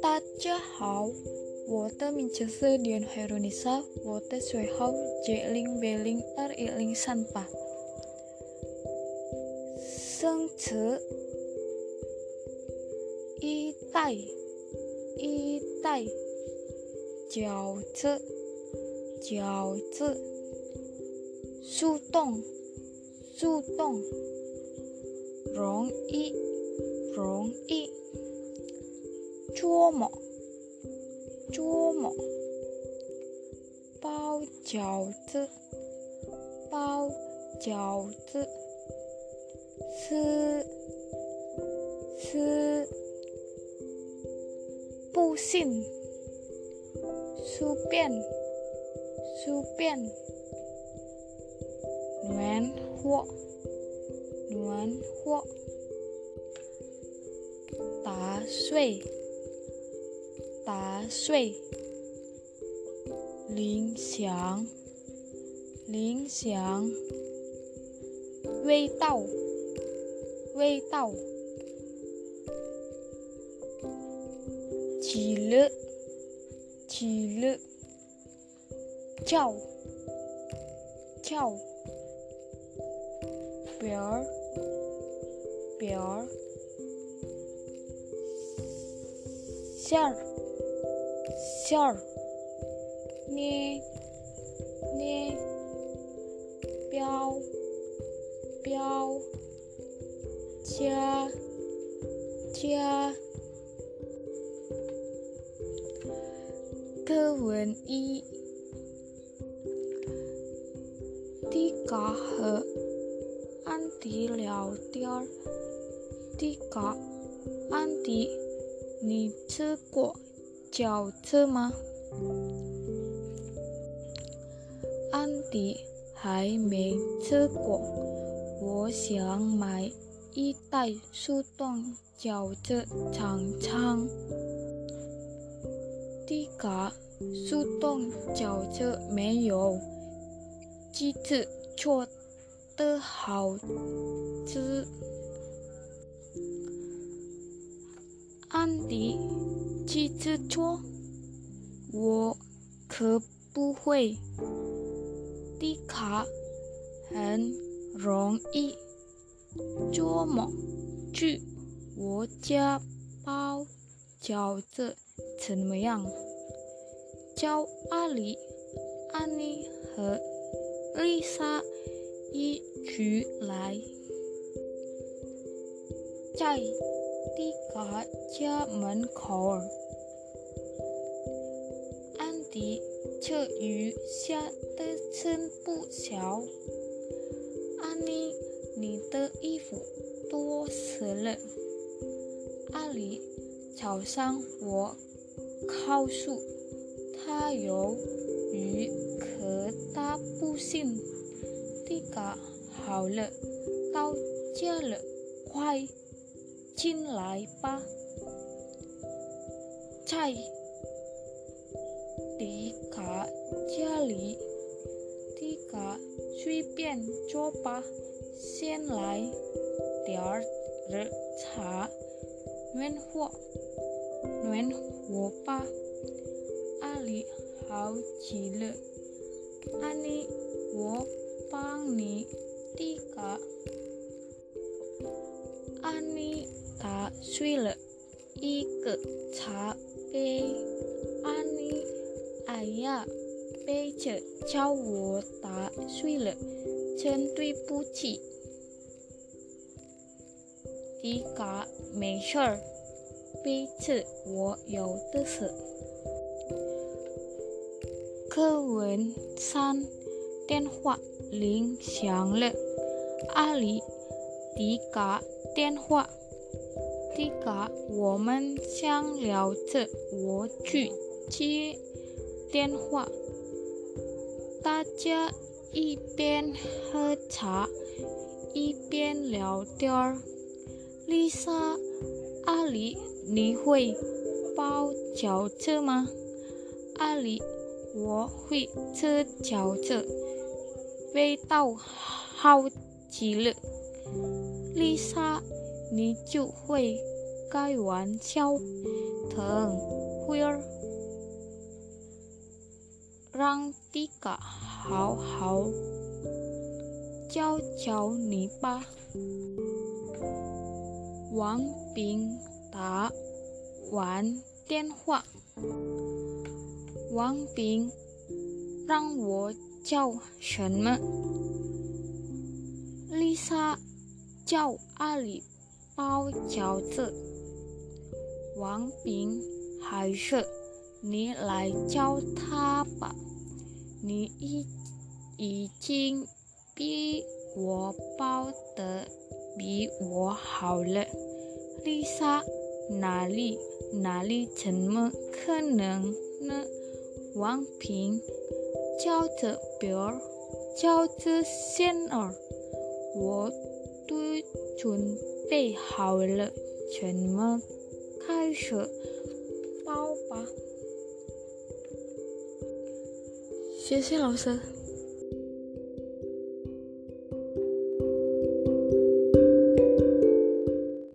大家好，我的名字是连海鲁尼莎，我的学号 J 零 B 零二一零三八。生词一代一代饺子饺子速动速动容易容易捉摸，捉摸，包饺子，包饺子，吃，吃，不信，书便，书便，Nuán hộ Nuán hộ ta suy ta suy Lính xiang Lính xiang Vây tàu Vây tàu Chỉ lự. Chỉ lự. Chào. Chào. bear bear share share ni. Ni. Biao. Biao. Jia. Jia. Kewen tiga he 课文一，Tika 和安迪聊天。Tika，安迪，你吃过？饺子吗？安迪还没吃过，我想买一袋速冻饺子尝尝。迪卡，速冻饺子没有机子做 的好吃。安迪。机子做，我可不会。迪卡很容易捉摸。去我家包饺子怎么样？叫阿里、安妮和丽莎一起来，在迪卡家门口。安迪，这雨下的真不小。安妮，你的衣服多湿了。阿里，早上我告诉他有雨，可他不信。迪嘎，好了，到家了，快进来吧。在。迪卡家里，迪卡随便坐吧，先来点儿热茶，暖和暖和吧。阿里好极了，安妮，我 Pangni Tika, Anita Swile Ike Cha Pe Ani, Aya Pe Che Chao Wo Ta Swile Chen Tui Pu Chi Tika Mei Shor Pe Che Wo Yao Tư Sự Cơ Quyển San 电话铃响了。阿里，迪卡，电话。迪卡，我们想聊着，我去接。电话，大家一边喝茶一边聊天儿。丽莎，阿里，你会包饺子吗？阿里，我会吃饺子，味道好 机了。丽莎，你就会开玩笑，等会儿让迪卡好好教教你吧。王斌打完电话， 王斌让我叫什么？丽莎叫阿里包饺子。王斌还是你来教他吧，你已已经比我包的比我好了。丽莎，哪里哪里怎么可能呢？王平教着别儿，叫着仙儿，我都准备好了，怎么开始包吧？谢谢老师。